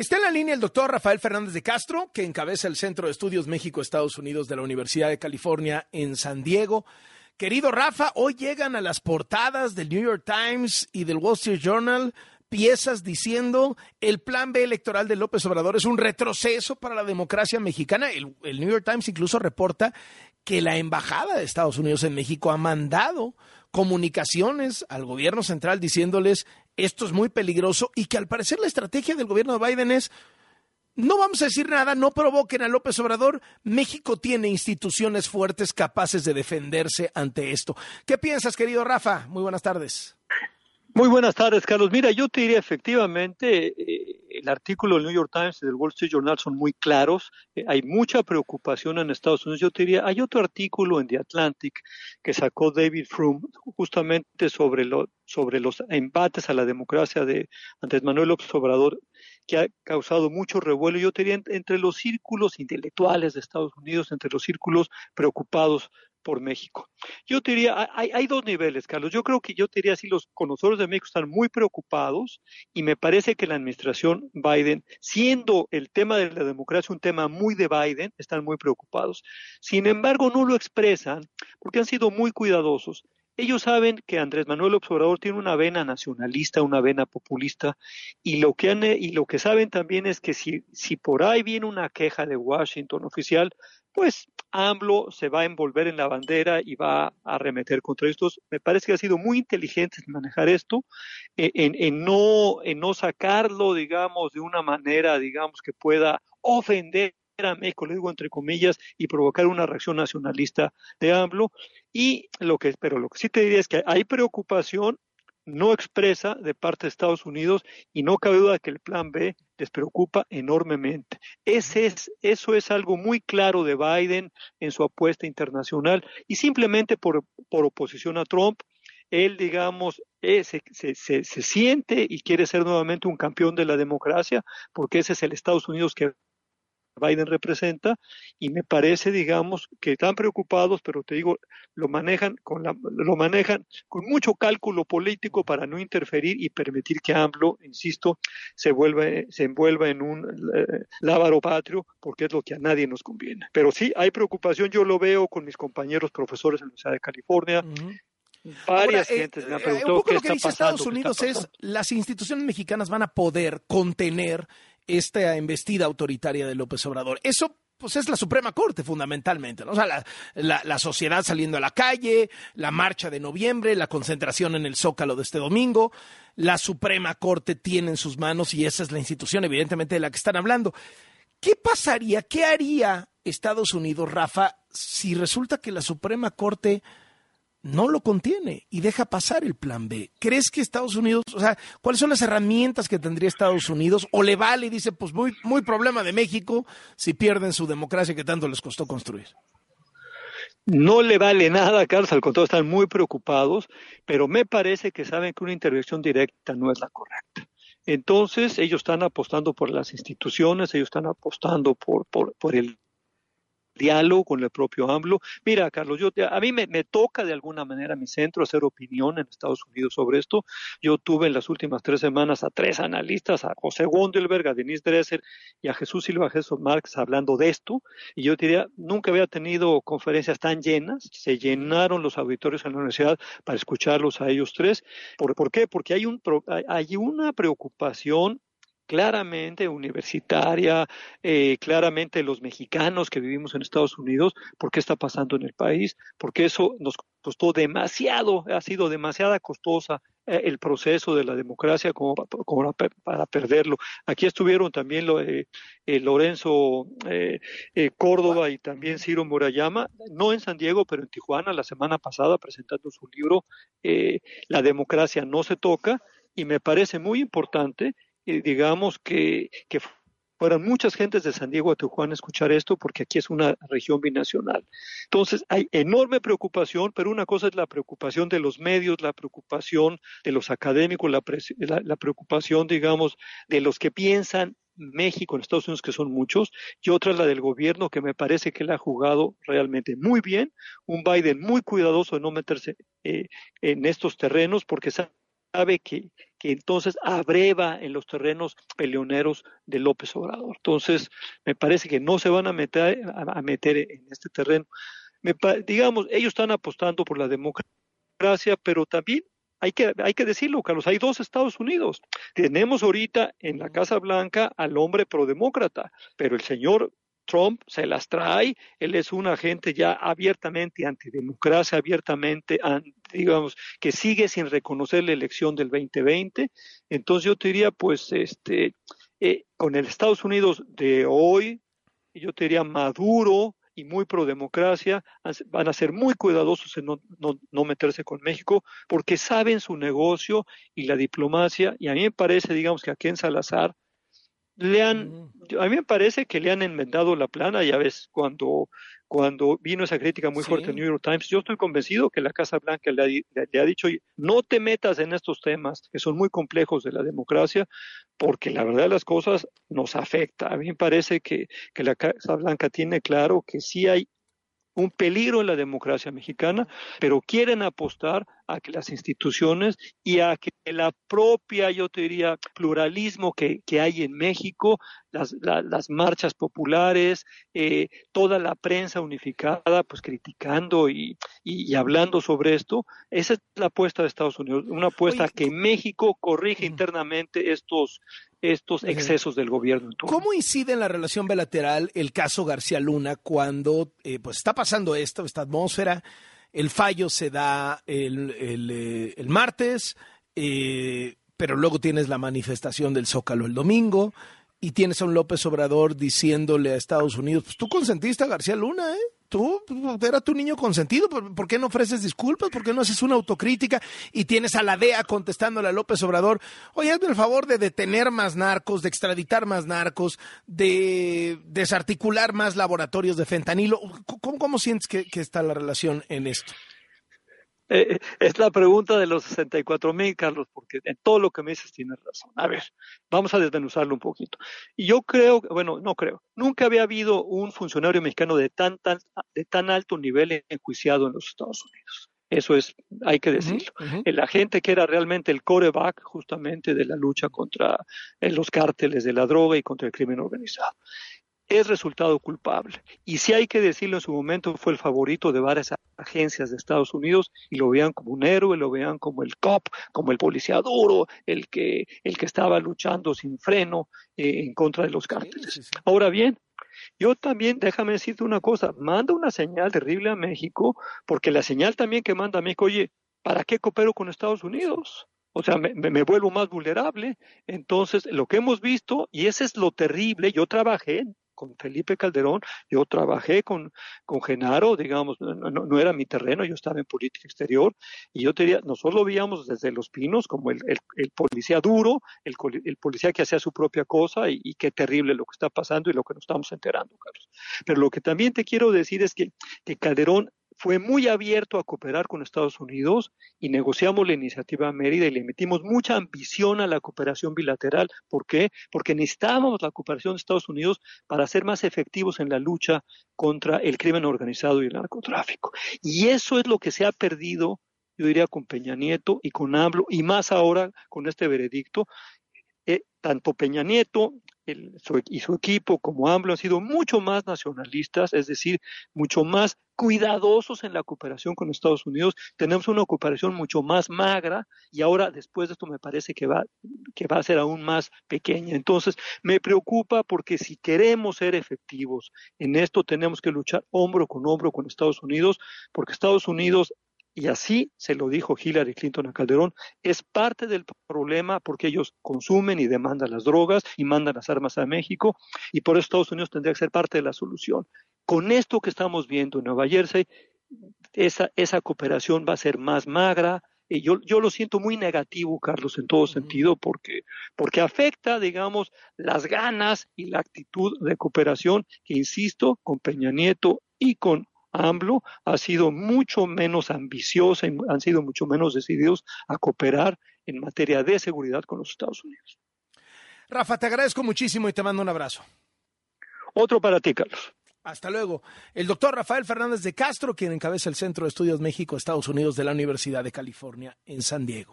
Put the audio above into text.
Está en la línea el doctor Rafael Fernández de Castro, que encabeza el Centro de Estudios México-Estados Unidos de la Universidad de California en San Diego. Querido Rafa, hoy llegan a las portadas del New York Times y del Wall Street Journal piezas diciendo el plan B electoral de López Obrador es un retroceso para la democracia mexicana. El, el, New York Times incluso reporta que la Embajada de Estados Unidos en México ha mandado comunicaciones al gobierno central diciéndoles esto es muy peligroso y que al parecer la estrategia del gobierno de Biden es no vamos a decir nada, no provoquen a López Obrador. México tiene instituciones fuertes capaces de defenderse ante esto. ¿Qué piensas, querido Rafa? Muy buenas tardes. Muy buenas tardes, Carlos. Mira, yo te diría efectivamente, eh, el artículo del New York Times y del Wall Street Journal son muy claros. Eh, hay mucha preocupación en Estados Unidos. Yo te diría, hay otro artículo en The Atlantic que sacó David Froome justamente sobre, lo, sobre los embates a la democracia de Andrés Manuel López Obrador que ha causado mucho revuelo, yo te diría, entre los círculos intelectuales de Estados Unidos, entre los círculos preocupados por México. Yo te diría, hay, hay, dos niveles, Carlos. Yo creo que yo te diría, si los conocedores de México están muy preocupados y me parece que la administración Biden, siendo el tema de la democracia un tema muy de Biden, están muy preocupados. Sin embargo, no lo expresan porque han sido muy cuidadosos. Ellos saben que Andrés Manuel Obrador tiene una vena nacionalista, una vena populista, y lo que, han, y lo que saben también es que si, si por ahí viene una queja de Washington oficial, pues AMLO se va a envolver en la bandera y va a arremeter contra estos. Me parece que ha sido muy inteligente manejar esto, eh, en, no, en no sacarlo, digamos, de una manera, digamos, que pueda ofender a México, le digo entre comillas, y provocar una reacción nacionalista de AMLO. Y lo que, pero lo que sí te diría es que hay preocupación no expresa de parte de Estados Unidos y no cabe duda que el plan B les preocupa enormemente. Ese es, eso es algo muy claro de Biden en su apuesta internacional y simplemente por, por oposición a Trump, él, digamos, eh, se, se, siente y quiere ser nuevamente un campeón de la democracia, porque ese es el Estados Unidos que Biden representa y me parece, digamos, que están preocupados, pero te digo, lo manejan con la, lo manejan con mucho cálculo político para no interferir y permitir que AMLO, insisto, se vuelva, se envuelva en un eh, lábaro patrio, porque es lo que a nadie nos conviene. Pero sí, hay preocupación, yo lo veo con mis compañeros profesores en la Universidad de California, uh -huh. Varias Ahora, eh, gentes me han eh, preguntado un poco qué lo que está dice pasando, Estados Unidos es las instituciones mexicanas van a poder contener esta embestida autoritaria de López Obrador. Eso pues es la Suprema Corte fundamentalmente, ¿no? O sea, la, la, la, sociedad saliendo a la calle, la marcha de noviembre, la concentración en el Zócalo de este domingo, la Suprema Corte tiene en sus manos y esa es la institución evidentemente de la que están hablando. ¿Qué pasaría, qué haría Estados Unidos, Rafa, si resulta que la Suprema Corte no lo contiene y deja pasar el plan B. ¿Crees que Estados Unidos, o sea, cuáles son las herramientas que tendría Estados Unidos? ¿O le vale y dice, pues muy, muy problema de México si pierden su democracia que tanto les costó construir? No le vale nada, Carlos, al contrario, están muy preocupados, pero me parece que saben que una intervención directa no es la correcta. Entonces, ellos están apostando por las instituciones, ellos están apostando por, por, por el diálogo con el propio AMLO. Mira, Carlos, yo a mí me, toca de alguna manera mi centro hacer opinión en Estados Unidos sobre esto. Yo tuve en las últimas tres semanas a tres analistas, a José Gondelberg, a Denise Dresser y a Jesús Silva Jesús Marx hablando de esto. Y yo diría, nunca había tenido conferencias tan llenas. Se llenaron los auditorios en la universidad para escucharlos a ellos tres. ¿Por, ¿por qué? Porque hay, un, hay una preocupación claramente universitaria, eh, claramente los mexicanos que vivimos en Estados Unidos, por qué está pasando en el país, porque eso nos costó demasiado, ha sido demasiada costosa eh, el proceso de la democracia como, como, para perderlo. Aquí estuvieron también lo, eh, Lorenzo eh, Córdoba y también Ciro Murayama, no en San Diego, pero en Tijuana la semana pasada presentando su libro La democracia no se toca y me parece muy importante digamos que, que fueran muchas gentes de San Diego a Tijuana a escuchar esto, porque aquí es una región binacional. Entonces, hay enorme preocupación, pero una cosa es la preocupación de los medios, la preocupación de los académicos, la, la, la preocupación, digamos, de los que piensan México, en Estados Unidos, que son muchos, y otra es la del gobierno, que me parece que él ha jugado realmente muy bien, un Biden muy cuidadoso de no meterse eh, en estos terrenos, porque sabe que, que entonces abreva en los terrenos peleoneros de López Obrador. Entonces, me parece que no se van a meter, a, meter en este terreno. Me, digamos, ellos están apostando por la democracia, pero también hay que, hay que decirlo, Carlos, hay dos Estados Unidos. Tenemos ahorita en la Casa Blanca al hombre prodemócrata, pero el señor Trump se las trae, él es un agente ya abiertamente antidemocracia, abiertamente, digamos, que sigue sin reconocer la elección del 2020. Entonces yo te diría, pues, este, eh, con el Estados Unidos de hoy, yo te diría maduro, y muy pro democracia, van a ser muy cuidadosos en no, no, meterse con México porque saben su negocio y la diplomacia. Y a mí me parece, digamos, que aquí en Salazar le han, a mí me parece que le han enmendado la plana, ya ves, cuando, cuando vino esa crítica muy fuerte en New York Times, yo estoy convencido que la Casa Blanca le ha, le ha, dicho, no te metas en estos temas que son muy complejos de la democracia, porque la verdad de las cosas nos afecta. A mí me parece que, que la Casa Blanca tiene claro que sí hay un peligro en la democracia mexicana, pero quieren apostar a que las instituciones y a que la propia, yo te diría, pluralismo que, que hay en México, las, las marchas populares, eh, toda la prensa unificada, pues criticando y, y, hablando sobre esto, esa es la apuesta de Estados Unidos, una apuesta a que México corrige internamente estos, estos excesos del gobierno. ¿Cómo incide en la relación bilateral el caso García Luna cuando eh, pues está pasando esto, esta atmósfera? El fallo se da el, el, eh, el martes, eh, pero luego tienes la manifestación del Zócalo el domingo y tienes a un López Obrador diciéndole a Estados Unidos, pues tú consentiste a García Luna, ¿eh? Tú pues, era tu niño consentido, ¿por qué no ofreces disculpas? ¿Por qué no haces una autocrítica? Y tienes a la DEA contestándole a López Obrador, oye, hazme el favor de detener más narcos, de extraditar más narcos, de desarticular más laboratorios de fentanilo. ¿Cómo, cómo sientes que está la relación en esto? Eh, es la pregunta de los 64 mil, Carlos, porque en todo lo que me dices tienes razón. A ver, vamos a desmenuzarlo un poquito. Y yo creo, bueno, no creo, nunca había habido un funcionario mexicano de tan, tan, de tan alto nivel enjuiciado en los Estados Unidos. Eso es, hay que decirlo. El agente que era realmente el coreback justamente de la lucha contra eh, los cárteles de la droga y contra el crimen organizado es resultado culpable. Y si hay que decirlo, en su momento fue el favorito de varias agencias de Estados Unidos y lo veían como un héroe, lo veían como el cop, como el policía duro, el que, el que estaba luchando sin freno eh, en contra de los cárteles. Ahora bien, yo también, déjame decirte una cosa, manda una señal terrible a México, porque la señal también que manda a México, oye, ¿para qué coopero con Estados Unidos? O sea, me, me, vuelvo más vulnerable. Entonces, lo que hemos visto, y ese es lo terrible, yo trabajé con Felipe Calderón, yo trabajé con, con Genaro, digamos, no, era mi terreno, yo estaba en política exterior, y yo tenía, nosotros lo veíamos desde Los Pinos como el, policía duro, el, el, policía que hacía su propia cosa, y, qué terrible lo que está pasando y lo que nos estamos enterando, Carlos. Pero lo que también te quiero decir es que, que Calderón fue muy abierto a cooperar con Estados Unidos y negociamos la iniciativa Mérida y le metimos mucha ambición a la cooperación bilateral. ¿Por qué? Porque necesitábamos la cooperación de Estados Unidos para ser más efectivos en la lucha contra el crimen organizado y el narcotráfico. Y eso es lo que se ha perdido, yo diría, con Peña Nieto y con AMLO, y más ahora con este veredicto. Eh, tanto Peña Nieto y su equipo como AMLO han sido mucho más nacionalistas, es decir, mucho más cuidadosos en la cooperación con Estados Unidos. Tenemos una cooperación mucho más magra y ahora después de esto me parece que va, que va a ser aún más pequeña. Entonces, me preocupa porque si queremos ser efectivos en esto tenemos que luchar hombro con hombro con Estados Unidos, porque Estados Unidos y así se lo dijo Hillary Clinton a Calderón, es parte del problema porque ellos consumen y demandan las drogas y mandan las armas a México y por eso Estados Unidos tendría que ser parte de la solución. Con esto que estamos viendo en Nueva Jersey, esa, esa cooperación va a ser más magra, y yo, yo lo siento muy negativo, Carlos, en todo sentido, porque, porque afecta, digamos, las ganas y la actitud de cooperación que, insisto, con Peña Nieto y con AMLO ha sido mucho menos ambiciosa y han sido mucho menos decididos a cooperar en materia de seguridad con los Estados Unidos. Rafa, te agradezco muchísimo y te mando un abrazo. Otro para ti, Carlos. Hasta luego. El doctor Rafael Fernández de Castro, quien encabeza el Centro de Estudios México-Estados Unidos de la Universidad de California en San Diego.